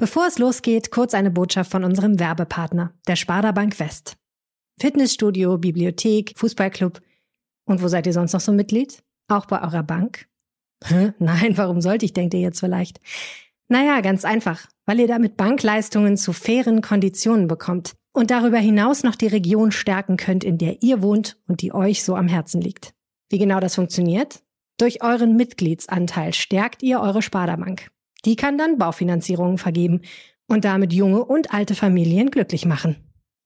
Bevor es losgeht, kurz eine Botschaft von unserem Werbepartner, der Sparda Bank West. Fitnessstudio, Bibliothek, Fußballclub. Und wo seid ihr sonst noch so Mitglied? Auch bei eurer Bank? Hä? Nein, warum sollte ich, denkt ihr jetzt vielleicht? Naja, ganz einfach, weil ihr damit Bankleistungen zu fairen Konditionen bekommt und darüber hinaus noch die Region stärken könnt, in der ihr wohnt und die euch so am Herzen liegt. Wie genau das funktioniert? Durch euren Mitgliedsanteil stärkt ihr eure Sparda-Bank. Die kann dann Baufinanzierungen vergeben und damit junge und alte Familien glücklich machen.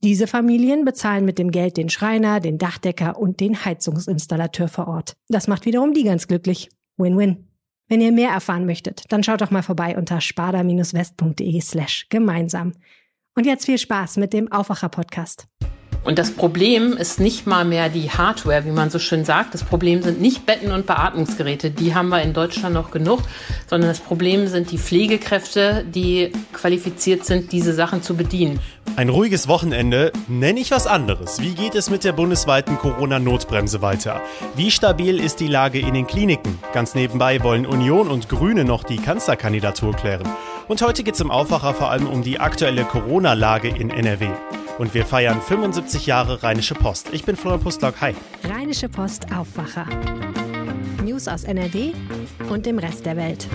Diese Familien bezahlen mit dem Geld den Schreiner, den Dachdecker und den Heizungsinstallateur vor Ort. Das macht wiederum die ganz glücklich. Win-win. Wenn ihr mehr erfahren möchtet, dann schaut doch mal vorbei unter sparda-west.de slash gemeinsam. Und jetzt viel Spaß mit dem Aufwacher-Podcast. Und das Problem ist nicht mal mehr die Hardware, wie man so schön sagt. Das Problem sind nicht Betten und Beatmungsgeräte, die haben wir in Deutschland noch genug, sondern das Problem sind die Pflegekräfte, die qualifiziert sind, diese Sachen zu bedienen. Ein ruhiges Wochenende, nenne ich was anderes. Wie geht es mit der bundesweiten Corona-Notbremse weiter? Wie stabil ist die Lage in den Kliniken? Ganz nebenbei wollen Union und Grüne noch die Kanzlerkandidatur klären. Und heute geht es im Aufwacher vor allem um die aktuelle Corona-Lage in NRW und wir feiern 75 Jahre Rheinische Post. Ich bin Florian Pustlock. Hi. Rheinische Post Aufwacher. News aus NRW und dem Rest der Welt.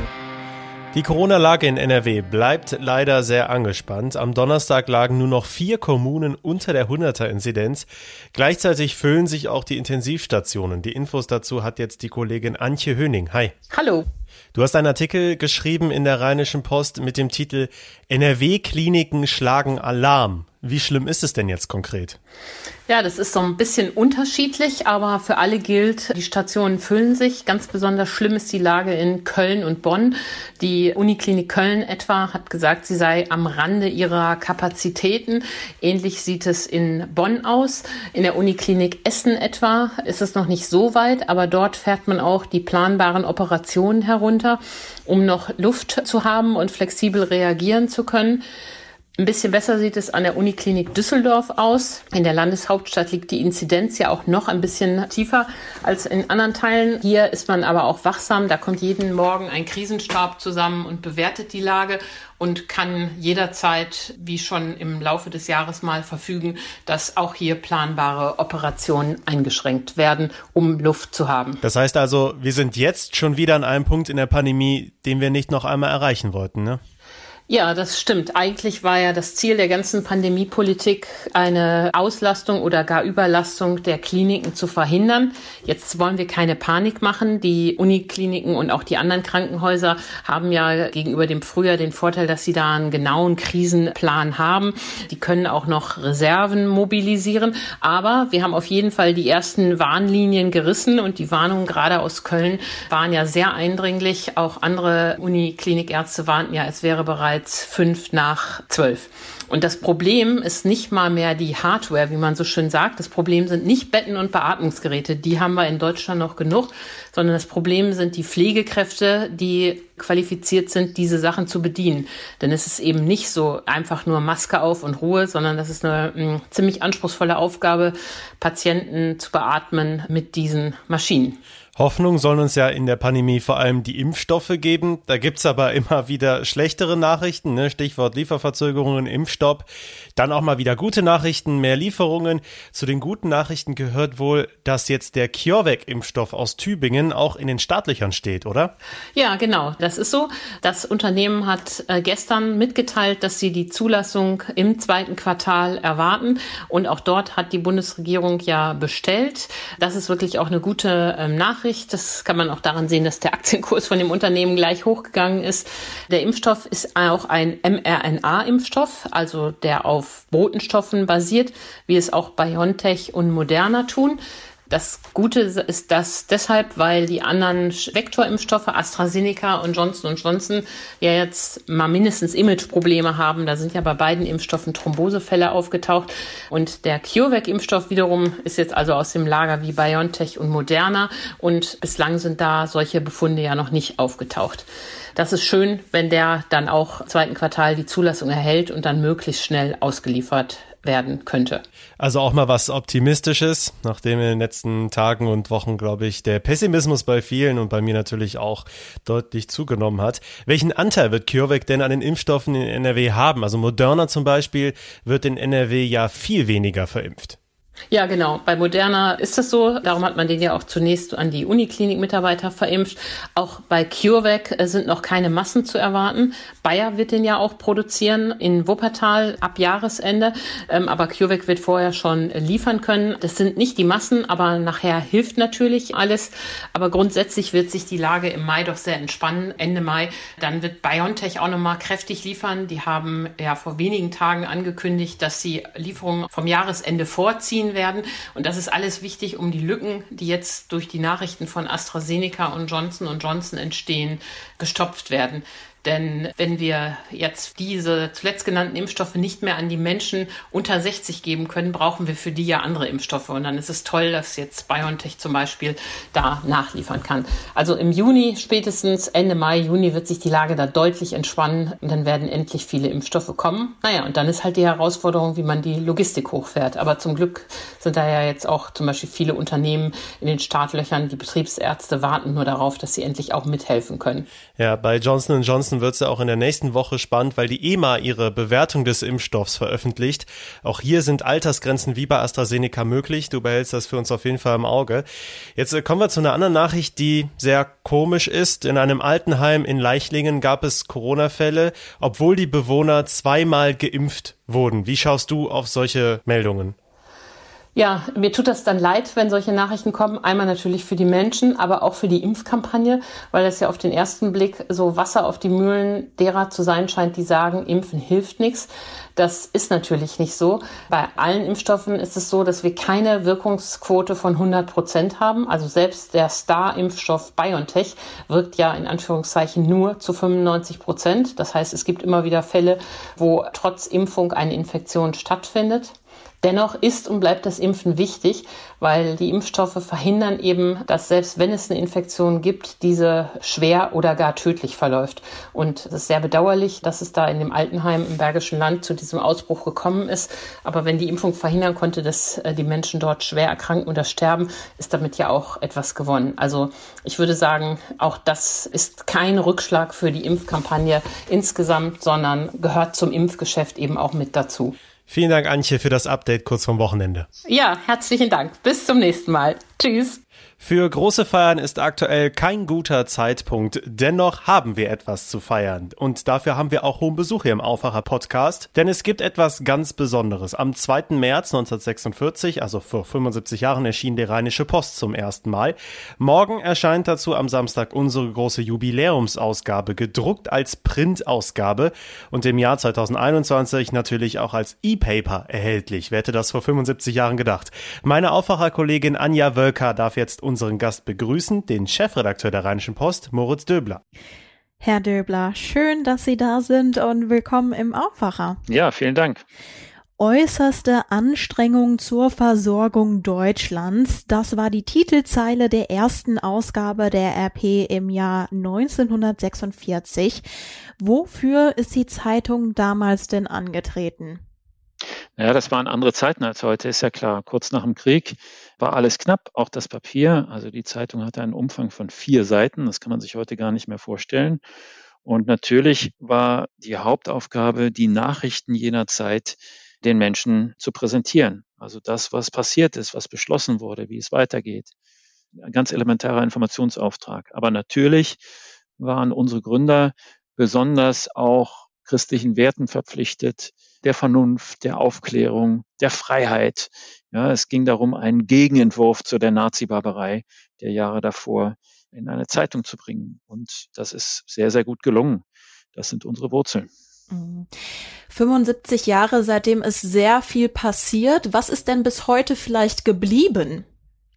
Die Corona-Lage in NRW bleibt leider sehr angespannt. Am Donnerstag lagen nur noch vier Kommunen unter der 100er-Inzidenz. Gleichzeitig füllen sich auch die Intensivstationen. Die Infos dazu hat jetzt die Kollegin Antje Höning. Hi. Hallo. Du hast einen Artikel geschrieben in der Rheinischen Post mit dem Titel NRW-Kliniken schlagen Alarm. Wie schlimm ist es denn jetzt konkret? Ja, das ist so ein bisschen unterschiedlich, aber für alle gilt, die Stationen füllen sich. Ganz besonders schlimm ist die Lage in Köln und Bonn. Die Uniklinik Köln etwa hat gesagt, sie sei am Rande ihrer Kapazitäten. Ähnlich sieht es in Bonn aus. In der Uniklinik Essen etwa ist es noch nicht so weit, aber dort fährt man auch die planbaren Operationen herunter, um noch Luft zu haben und flexibel reagieren zu können. Ein bisschen besser sieht es an der Uniklinik Düsseldorf aus. In der Landeshauptstadt liegt die Inzidenz ja auch noch ein bisschen tiefer als in anderen Teilen. Hier ist man aber auch wachsam. Da kommt jeden Morgen ein Krisenstab zusammen und bewertet die Lage und kann jederzeit, wie schon im Laufe des Jahres mal verfügen, dass auch hier planbare Operationen eingeschränkt werden, um Luft zu haben. Das heißt also, wir sind jetzt schon wieder an einem Punkt in der Pandemie, den wir nicht noch einmal erreichen wollten, ne? Ja, das stimmt. Eigentlich war ja das Ziel der ganzen Pandemiepolitik, eine Auslastung oder gar Überlastung der Kliniken zu verhindern. Jetzt wollen wir keine Panik machen. Die Unikliniken und auch die anderen Krankenhäuser haben ja gegenüber dem Frühjahr den Vorteil, dass sie da einen genauen Krisenplan haben. Die können auch noch Reserven mobilisieren. Aber wir haben auf jeden Fall die ersten Warnlinien gerissen und die Warnungen gerade aus Köln waren ja sehr eindringlich. Auch andere Uniklinikärzte warnten ja, es wäre bereits bereits fünf nach zwölf. Und das Problem ist nicht mal mehr die Hardware, wie man so schön sagt. Das Problem sind nicht Betten und Beatmungsgeräte. Die haben wir in Deutschland noch genug, sondern das Problem sind die Pflegekräfte, die qualifiziert sind, diese Sachen zu bedienen. Denn es ist eben nicht so einfach nur Maske auf und Ruhe, sondern das ist eine mh, ziemlich anspruchsvolle Aufgabe, Patienten zu beatmen mit diesen Maschinen. Hoffnung sollen uns ja in der Pandemie vor allem die Impfstoffe geben. Da gibt's aber immer wieder schlechtere Nachrichten, ne? Stichwort Lieferverzögerungen, Impfstopp. Dann auch mal wieder gute Nachrichten, mehr Lieferungen. Zu den guten Nachrichten gehört wohl, dass jetzt der CureVac-Impfstoff aus Tübingen auch in den Startlöchern steht, oder? Ja, genau. Das ist so. Das Unternehmen hat äh, gestern mitgeteilt, dass sie die Zulassung im zweiten Quartal erwarten. Und auch dort hat die Bundesregierung ja bestellt. Das ist wirklich auch eine gute ähm, Nachricht. Das kann man auch daran sehen, dass der Aktienkurs von dem Unternehmen gleich hochgegangen ist. Der Impfstoff ist auch ein mRNA-Impfstoff, also der auf auf Botenstoffen basiert, wie es auch BioNTech und Moderna tun. Das Gute ist das deshalb, weil die anderen Vektorimpfstoffe AstraZeneca und Johnson Johnson ja jetzt mal mindestens Imageprobleme haben. Da sind ja bei beiden Impfstoffen Thrombosefälle aufgetaucht. Und der CureVac-Impfstoff wiederum ist jetzt also aus dem Lager wie BioNTech und Moderna. Und bislang sind da solche Befunde ja noch nicht aufgetaucht. Das ist schön, wenn der dann auch im zweiten Quartal die Zulassung erhält und dann möglichst schnell ausgeliefert werden könnte. Also auch mal was Optimistisches, nachdem in den letzten Tagen und Wochen, glaube ich, der Pessimismus bei vielen und bei mir natürlich auch deutlich zugenommen hat. Welchen Anteil wird CureVac denn an den Impfstoffen in NRW haben? Also Moderna zum Beispiel wird in NRW ja viel weniger verimpft. Ja, genau. Bei Moderna ist das so. Darum hat man den ja auch zunächst an die Uniklinik-Mitarbeiter verimpft. Auch bei CureVac äh, sind noch keine Massen zu erwarten. Bayer wird den ja auch produzieren in Wuppertal ab Jahresende. Ähm, aber CureVac wird vorher schon liefern können. Das sind nicht die Massen, aber nachher hilft natürlich alles. Aber grundsätzlich wird sich die Lage im Mai doch sehr entspannen. Ende Mai. Dann wird BioNTech auch nochmal kräftig liefern. Die haben ja vor wenigen Tagen angekündigt, dass sie Lieferungen vom Jahresende vorziehen ziehen werden. Und das ist alles wichtig, um die Lücken, die jetzt durch die Nachrichten von AstraZeneca und Johnson Johnson entstehen, gestopft werden. Denn wenn wir jetzt diese zuletzt genannten Impfstoffe nicht mehr an die Menschen unter 60 geben können, brauchen wir für die ja andere Impfstoffe. Und dann ist es toll, dass jetzt BioNTech zum Beispiel da nachliefern kann. Also im Juni, spätestens Ende Mai, Juni wird sich die Lage da deutlich entspannen und dann werden endlich viele Impfstoffe kommen. Naja, und dann ist halt die Herausforderung, wie man die Logistik hochfährt. Aber zum Glück sind da ja jetzt auch zum Beispiel viele Unternehmen in den Startlöchern. Die Betriebsärzte warten nur darauf, dass sie endlich auch mithelfen können. Ja, bei Johnson Johnson Ansonsten wird es ja auch in der nächsten Woche spannend, weil die EMA ihre Bewertung des Impfstoffs veröffentlicht. Auch hier sind Altersgrenzen wie bei AstraZeneca möglich. Du behältst das für uns auf jeden Fall im Auge. Jetzt äh, kommen wir zu einer anderen Nachricht, die sehr komisch ist. In einem Altenheim in Leichlingen gab es Corona-Fälle, obwohl die Bewohner zweimal geimpft wurden. Wie schaust du auf solche Meldungen? Ja, mir tut das dann leid, wenn solche Nachrichten kommen. Einmal natürlich für die Menschen, aber auch für die Impfkampagne, weil das ja auf den ersten Blick so Wasser auf die Mühlen derer zu sein scheint, die sagen, Impfen hilft nichts. Das ist natürlich nicht so. Bei allen Impfstoffen ist es so, dass wir keine Wirkungsquote von 100 Prozent haben. Also selbst der Star-Impfstoff BioNTech wirkt ja in Anführungszeichen nur zu 95 Prozent. Das heißt, es gibt immer wieder Fälle, wo trotz Impfung eine Infektion stattfindet. Dennoch ist und bleibt das Impfen wichtig, weil die Impfstoffe verhindern eben, dass selbst wenn es eine Infektion gibt, diese schwer oder gar tödlich verläuft. Und es ist sehr bedauerlich, dass es da in dem Altenheim im Bergischen Land zu diesem Ausbruch gekommen ist. Aber wenn die Impfung verhindern konnte, dass äh, die Menschen dort schwer erkranken oder sterben, ist damit ja auch etwas gewonnen. Also ich würde sagen, auch das ist kein Rückschlag für die Impfkampagne insgesamt, sondern gehört zum Impfgeschäft eben auch mit dazu. Vielen Dank, Antje, für das Update kurz vom Wochenende. Ja, herzlichen Dank. Bis zum nächsten Mal. Tschüss. Für große Feiern ist aktuell kein guter Zeitpunkt. Dennoch haben wir etwas zu feiern. Und dafür haben wir auch hohen Besuch hier im Aufwacher Podcast. Denn es gibt etwas ganz Besonderes. Am 2. März 1946, also vor 75 Jahren, erschien die Rheinische Post zum ersten Mal. Morgen erscheint dazu am Samstag unsere große Jubiläumsausgabe, gedruckt als Printausgabe und im Jahr 2021 natürlich auch als E-Paper erhältlich. Wer hätte das vor 75 Jahren gedacht? Meine Aufwacher-Kollegin Anja Wölker darf jetzt unseren Gast begrüßen, den Chefredakteur der Rheinischen Post, Moritz Döbler. Herr Döbler, schön, dass Sie da sind und willkommen im Aufwacher. Ja, vielen Dank. Äußerste Anstrengung zur Versorgung Deutschlands. Das war die Titelzeile der ersten Ausgabe der RP im Jahr 1946. Wofür ist die Zeitung damals denn angetreten? Ja, das waren andere Zeiten als heute, ist ja klar. Kurz nach dem Krieg war alles knapp, auch das Papier. Also die Zeitung hatte einen Umfang von vier Seiten. Das kann man sich heute gar nicht mehr vorstellen. Und natürlich war die Hauptaufgabe, die Nachrichten jener Zeit den Menschen zu präsentieren. Also das, was passiert ist, was beschlossen wurde, wie es weitergeht. Ein ganz elementarer Informationsauftrag. Aber natürlich waren unsere Gründer besonders auch christlichen Werten verpflichtet, der Vernunft, der Aufklärung, der Freiheit. Ja, es ging darum, einen Gegenentwurf zu der Nazi-Barbarei der Jahre davor in eine Zeitung zu bringen. Und das ist sehr, sehr gut gelungen. Das sind unsere Wurzeln. 75 mhm. Jahre, seitdem ist sehr viel passiert. Was ist denn bis heute vielleicht geblieben?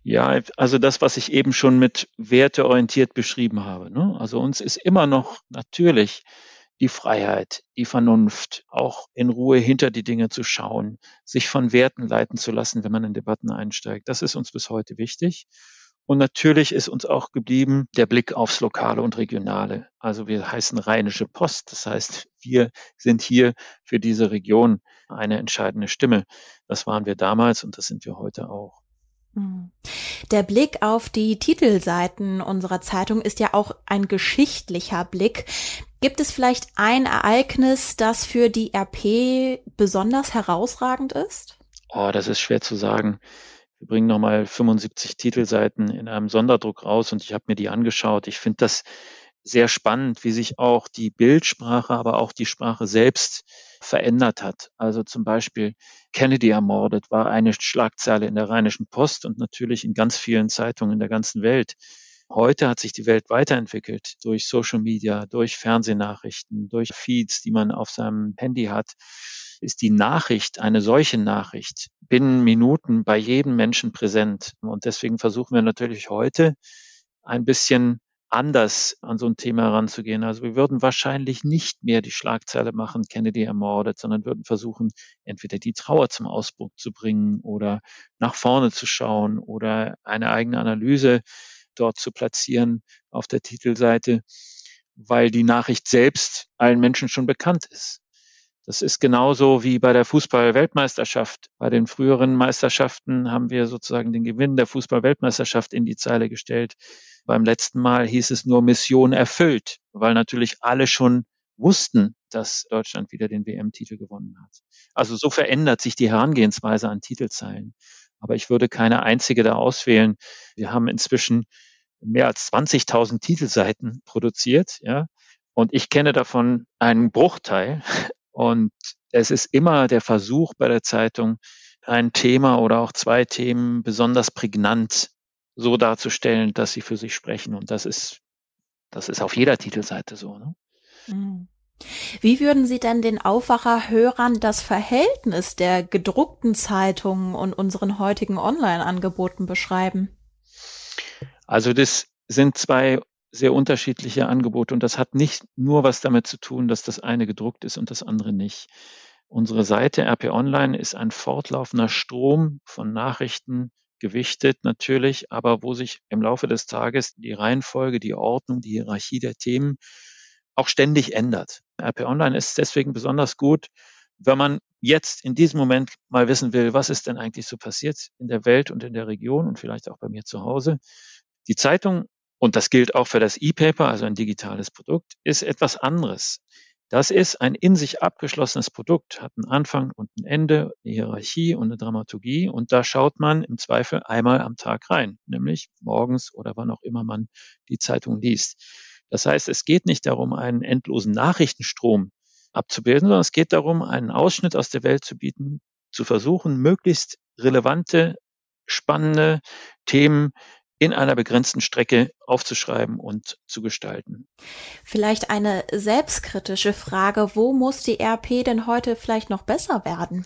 Ja, also das, was ich eben schon mit werteorientiert beschrieben habe. Ne? Also uns ist immer noch natürlich die Freiheit, die Vernunft, auch in Ruhe hinter die Dinge zu schauen, sich von Werten leiten zu lassen, wenn man in Debatten einsteigt. Das ist uns bis heute wichtig. Und natürlich ist uns auch geblieben der Blick aufs Lokale und Regionale. Also wir heißen Rheinische Post. Das heißt, wir sind hier für diese Region eine entscheidende Stimme. Das waren wir damals und das sind wir heute auch. Hm. Der Blick auf die Titelseiten unserer Zeitung ist ja auch ein geschichtlicher Blick. Gibt es vielleicht ein Ereignis, das für die RP besonders herausragend ist? Oh, das ist schwer zu sagen. Wir bringen nochmal 75 Titelseiten in einem Sonderdruck raus und ich habe mir die angeschaut. Ich finde das sehr spannend, wie sich auch die Bildsprache, aber auch die Sprache selbst verändert hat. Also zum Beispiel Kennedy ermordet war eine Schlagzeile in der Rheinischen Post und natürlich in ganz vielen Zeitungen in der ganzen Welt. Heute hat sich die Welt weiterentwickelt durch Social Media, durch Fernsehnachrichten, durch Feeds, die man auf seinem Handy hat. Ist die Nachricht, eine solche Nachricht, binnen Minuten bei jedem Menschen präsent. Und deswegen versuchen wir natürlich heute ein bisschen anders an so ein Thema heranzugehen. Also wir würden wahrscheinlich nicht mehr die Schlagzeile machen, Kennedy ermordet, sondern würden versuchen, entweder die Trauer zum Ausbruch zu bringen oder nach vorne zu schauen oder eine eigene Analyse dort zu platzieren auf der Titelseite, weil die Nachricht selbst allen Menschen schon bekannt ist. Das ist genauso wie bei der Fußball-Weltmeisterschaft. Bei den früheren Meisterschaften haben wir sozusagen den Gewinn der Fußball-Weltmeisterschaft in die Zeile gestellt. Beim letzten Mal hieß es nur Mission erfüllt, weil natürlich alle schon wussten, dass Deutschland wieder den WM-Titel gewonnen hat. Also so verändert sich die Herangehensweise an Titelzeilen. Aber ich würde keine einzige da auswählen. Wir haben inzwischen mehr als 20.000 Titelseiten produziert, ja. Und ich kenne davon einen Bruchteil. Und es ist immer der Versuch bei der Zeitung, ein Thema oder auch zwei Themen besonders prägnant so darzustellen, dass sie für sich sprechen. Und das ist, das ist auf jeder Titelseite so. Ne? Mhm. Wie würden Sie denn den Aufwacher-Hörern das Verhältnis der gedruckten Zeitungen und unseren heutigen Online-Angeboten beschreiben? Also das sind zwei sehr unterschiedliche Angebote und das hat nicht nur was damit zu tun, dass das eine gedruckt ist und das andere nicht. Unsere Seite RP Online ist ein fortlaufender Strom von Nachrichten, gewichtet natürlich, aber wo sich im Laufe des Tages die Reihenfolge, die Ordnung, die Hierarchie der Themen auch ständig ändert. RP Online ist deswegen besonders gut, wenn man jetzt in diesem Moment mal wissen will, was ist denn eigentlich so passiert in der Welt und in der Region und vielleicht auch bei mir zu Hause. Die Zeitung, und das gilt auch für das E-Paper, also ein digitales Produkt, ist etwas anderes. Das ist ein in sich abgeschlossenes Produkt, hat einen Anfang und ein Ende, eine Hierarchie und eine Dramaturgie und da schaut man im Zweifel einmal am Tag rein, nämlich morgens oder wann auch immer man die Zeitung liest. Das heißt, es geht nicht darum, einen endlosen Nachrichtenstrom abzubilden, sondern es geht darum, einen Ausschnitt aus der Welt zu bieten, zu versuchen, möglichst relevante, spannende Themen in einer begrenzten Strecke aufzuschreiben und zu gestalten. Vielleicht eine selbstkritische Frage, wo muss die RP denn heute vielleicht noch besser werden?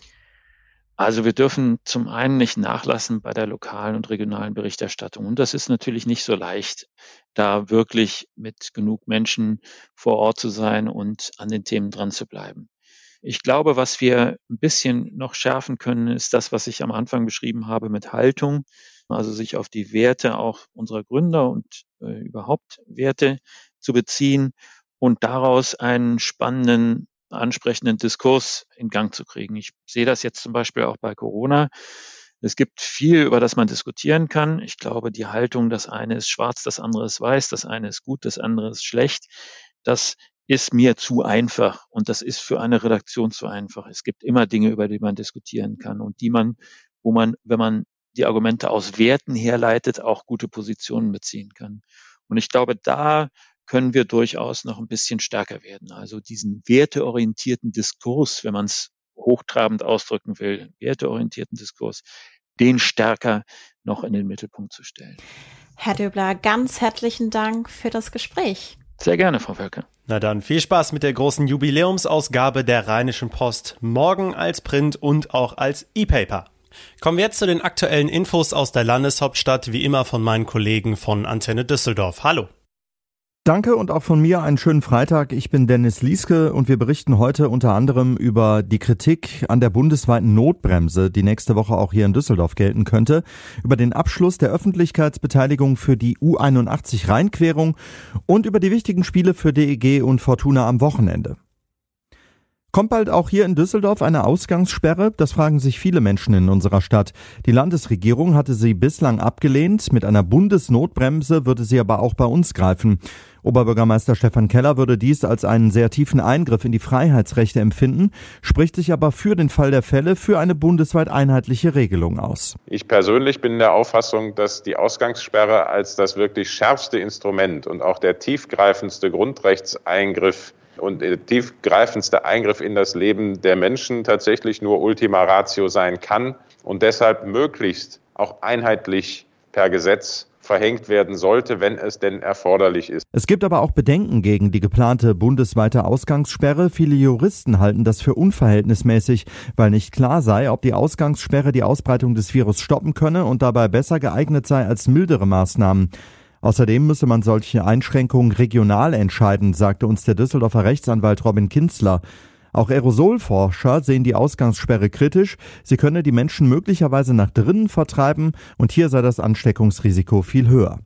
Also wir dürfen zum einen nicht nachlassen bei der lokalen und regionalen Berichterstattung. Und das ist natürlich nicht so leicht, da wirklich mit genug Menschen vor Ort zu sein und an den Themen dran zu bleiben. Ich glaube, was wir ein bisschen noch schärfen können, ist das, was ich am Anfang beschrieben habe mit Haltung also sich auf die Werte auch unserer Gründer und äh, überhaupt Werte zu beziehen und daraus einen spannenden, ansprechenden Diskurs in Gang zu kriegen. Ich sehe das jetzt zum Beispiel auch bei Corona. Es gibt viel, über das man diskutieren kann. Ich glaube, die Haltung, das eine ist schwarz, das andere ist weiß, das eine ist gut, das andere ist schlecht, das ist mir zu einfach und das ist für eine Redaktion zu einfach. Es gibt immer Dinge, über die man diskutieren kann und die man, wo man, wenn man die Argumente aus Werten herleitet, auch gute Positionen beziehen kann. Und ich glaube, da können wir durchaus noch ein bisschen stärker werden. Also diesen werteorientierten Diskurs, wenn man es hochtrabend ausdrücken will, werteorientierten Diskurs, den stärker noch in den Mittelpunkt zu stellen. Herr Döbler, ganz herzlichen Dank für das Gespräch. Sehr gerne, Frau Wölke. Na dann, viel Spaß mit der großen Jubiläumsausgabe der Rheinischen Post. Morgen als Print und auch als E-Paper. Kommen wir jetzt zu den aktuellen Infos aus der Landeshauptstadt, wie immer von meinen Kollegen von Antenne Düsseldorf. Hallo. Danke und auch von mir einen schönen Freitag. Ich bin Dennis Lieske und wir berichten heute unter anderem über die Kritik an der bundesweiten Notbremse, die nächste Woche auch hier in Düsseldorf gelten könnte, über den Abschluss der Öffentlichkeitsbeteiligung für die U81 Rheinquerung und über die wichtigen Spiele für DEG und Fortuna am Wochenende. Kommt bald auch hier in Düsseldorf eine Ausgangssperre? Das fragen sich viele Menschen in unserer Stadt. Die Landesregierung hatte sie bislang abgelehnt. Mit einer Bundesnotbremse würde sie aber auch bei uns greifen. Oberbürgermeister Stefan Keller würde dies als einen sehr tiefen Eingriff in die Freiheitsrechte empfinden, spricht sich aber für den Fall der Fälle für eine bundesweit einheitliche Regelung aus. Ich persönlich bin der Auffassung, dass die Ausgangssperre als das wirklich schärfste Instrument und auch der tiefgreifendste Grundrechtseingriff und der tiefgreifendste Eingriff in das Leben der Menschen tatsächlich nur Ultima Ratio sein kann und deshalb möglichst auch einheitlich per Gesetz verhängt werden sollte, wenn es denn erforderlich ist. Es gibt aber auch Bedenken gegen die geplante bundesweite Ausgangssperre. Viele Juristen halten das für unverhältnismäßig, weil nicht klar sei, ob die Ausgangssperre die Ausbreitung des Virus stoppen könne und dabei besser geeignet sei als mildere Maßnahmen. Außerdem müsse man solche Einschränkungen regional entscheiden, sagte uns der Düsseldorfer Rechtsanwalt Robin Kinzler. Auch Aerosolforscher sehen die Ausgangssperre kritisch. Sie könne die Menschen möglicherweise nach drinnen vertreiben und hier sei das Ansteckungsrisiko viel höher.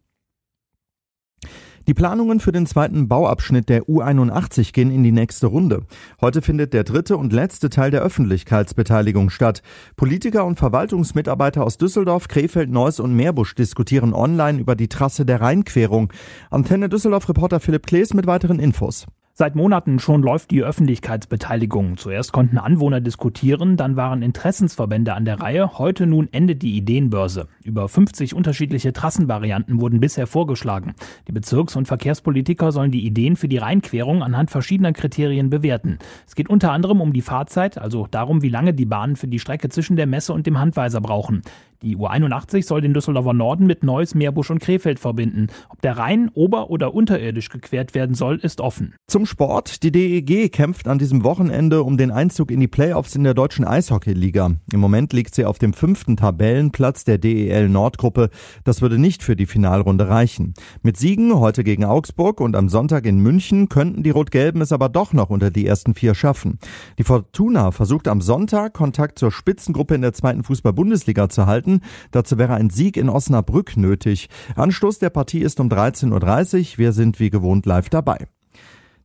Die Planungen für den zweiten Bauabschnitt der U81 gehen in die nächste Runde. Heute findet der dritte und letzte Teil der Öffentlichkeitsbeteiligung statt. Politiker und Verwaltungsmitarbeiter aus Düsseldorf, Krefeld, Neuss und Meerbusch diskutieren online über die Trasse der Rheinquerung. Antenne Düsseldorf-Reporter Philipp Klees mit weiteren Infos. Seit Monaten schon läuft die Öffentlichkeitsbeteiligung. Zuerst konnten Anwohner diskutieren, dann waren Interessensverbände an der Reihe. Heute nun endet die Ideenbörse. Über 50 unterschiedliche Trassenvarianten wurden bisher vorgeschlagen. Die Bezirks- und Verkehrspolitiker sollen die Ideen für die Rheinquerung anhand verschiedener Kriterien bewerten. Es geht unter anderem um die Fahrzeit, also darum, wie lange die Bahnen für die Strecke zwischen der Messe und dem Handweiser brauchen. Die U81 soll den Düsseldorfer Norden mit Neuss, Meerbusch und Krefeld verbinden. Ob der Rhein ober- oder unterirdisch gequert werden soll, ist offen. Zum Sport. Die DEG kämpft an diesem Wochenende um den Einzug in die Playoffs in der deutschen Eishockeyliga. Im Moment liegt sie auf dem fünften Tabellenplatz der DEL Nordgruppe. Das würde nicht für die Finalrunde reichen. Mit Siegen heute gegen Augsburg und am Sonntag in München könnten die Rot-Gelben es aber doch noch unter die ersten vier schaffen. Die Fortuna versucht am Sonntag Kontakt zur Spitzengruppe in der zweiten Fußball-Bundesliga zu halten halten. Dazu wäre ein Sieg in Osnabrück nötig. Anstoß der Partie ist um 13.30 Uhr. Wir sind wie gewohnt live dabei.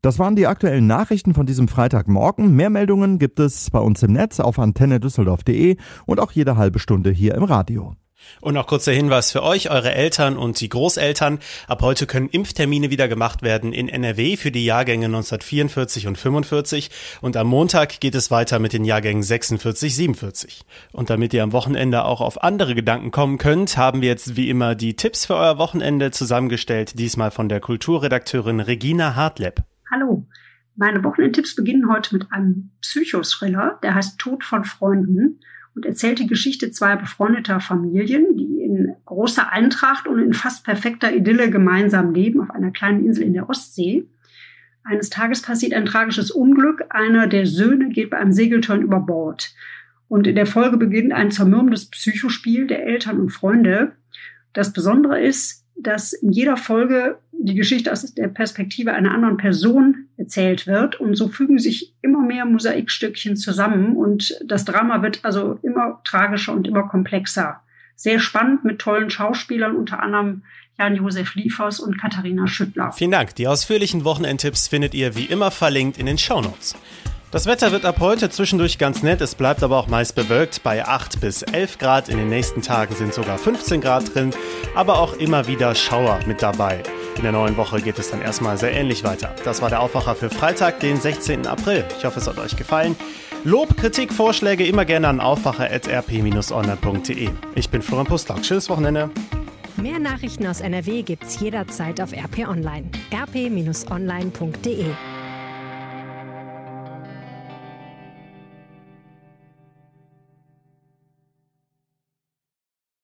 Das waren die aktuellen Nachrichten von diesem Freitagmorgen. Mehr Meldungen gibt es bei uns im Netz auf antennedüsseldorf.de und auch jede halbe Stunde hier im Radio. Und noch kurzer Hinweis für euch, eure Eltern und die Großeltern. Ab heute können Impftermine wieder gemacht werden in NRW für die Jahrgänge 1944 und 45. Und am Montag geht es weiter mit den Jahrgängen 46, 47. Und damit ihr am Wochenende auch auf andere Gedanken kommen könnt, haben wir jetzt wie immer die Tipps für euer Wochenende zusammengestellt. Diesmal von der Kulturredakteurin Regina Hartleb. Hallo. Meine Wochenendtipps beginnen heute mit einem Psychothriller, der heißt Tod von Freunden und erzählt die Geschichte zweier befreundeter Familien, die in großer Eintracht und in fast perfekter Idylle gemeinsam leben auf einer kleinen Insel in der Ostsee. Eines Tages passiert ein tragisches Unglück. Einer der Söhne geht bei einem Segelturn über Bord. Und in der Folge beginnt ein zermürbendes Psychospiel der Eltern und Freunde. Das Besondere ist, dass in jeder Folge die Geschichte aus der Perspektive einer anderen Person erzählt wird. Und so fügen sich immer mehr Mosaikstückchen zusammen und das Drama wird also immer tragischer und immer komplexer. Sehr spannend mit tollen Schauspielern, unter anderem Jan-Josef Liefers und Katharina Schüttler. Vielen Dank. Die ausführlichen Wochenendtipps findet ihr wie immer verlinkt in den Shownotes. Das Wetter wird ab heute zwischendurch ganz nett, es bleibt aber auch meist bewölkt bei 8 bis 11 Grad. In den nächsten Tagen sind sogar 15 Grad drin, aber auch immer wieder Schauer mit dabei. In der neuen Woche geht es dann erstmal sehr ähnlich weiter. Das war der Aufwacher für Freitag, den 16. April. Ich hoffe, es hat euch gefallen. Lob, Kritik, Vorschläge immer gerne an aufwacher.rp-online.de. Ich bin Florian Pustlauk. Schönes Wochenende. Mehr Nachrichten aus NRW gibt's jederzeit auf RP Online. rp-online.de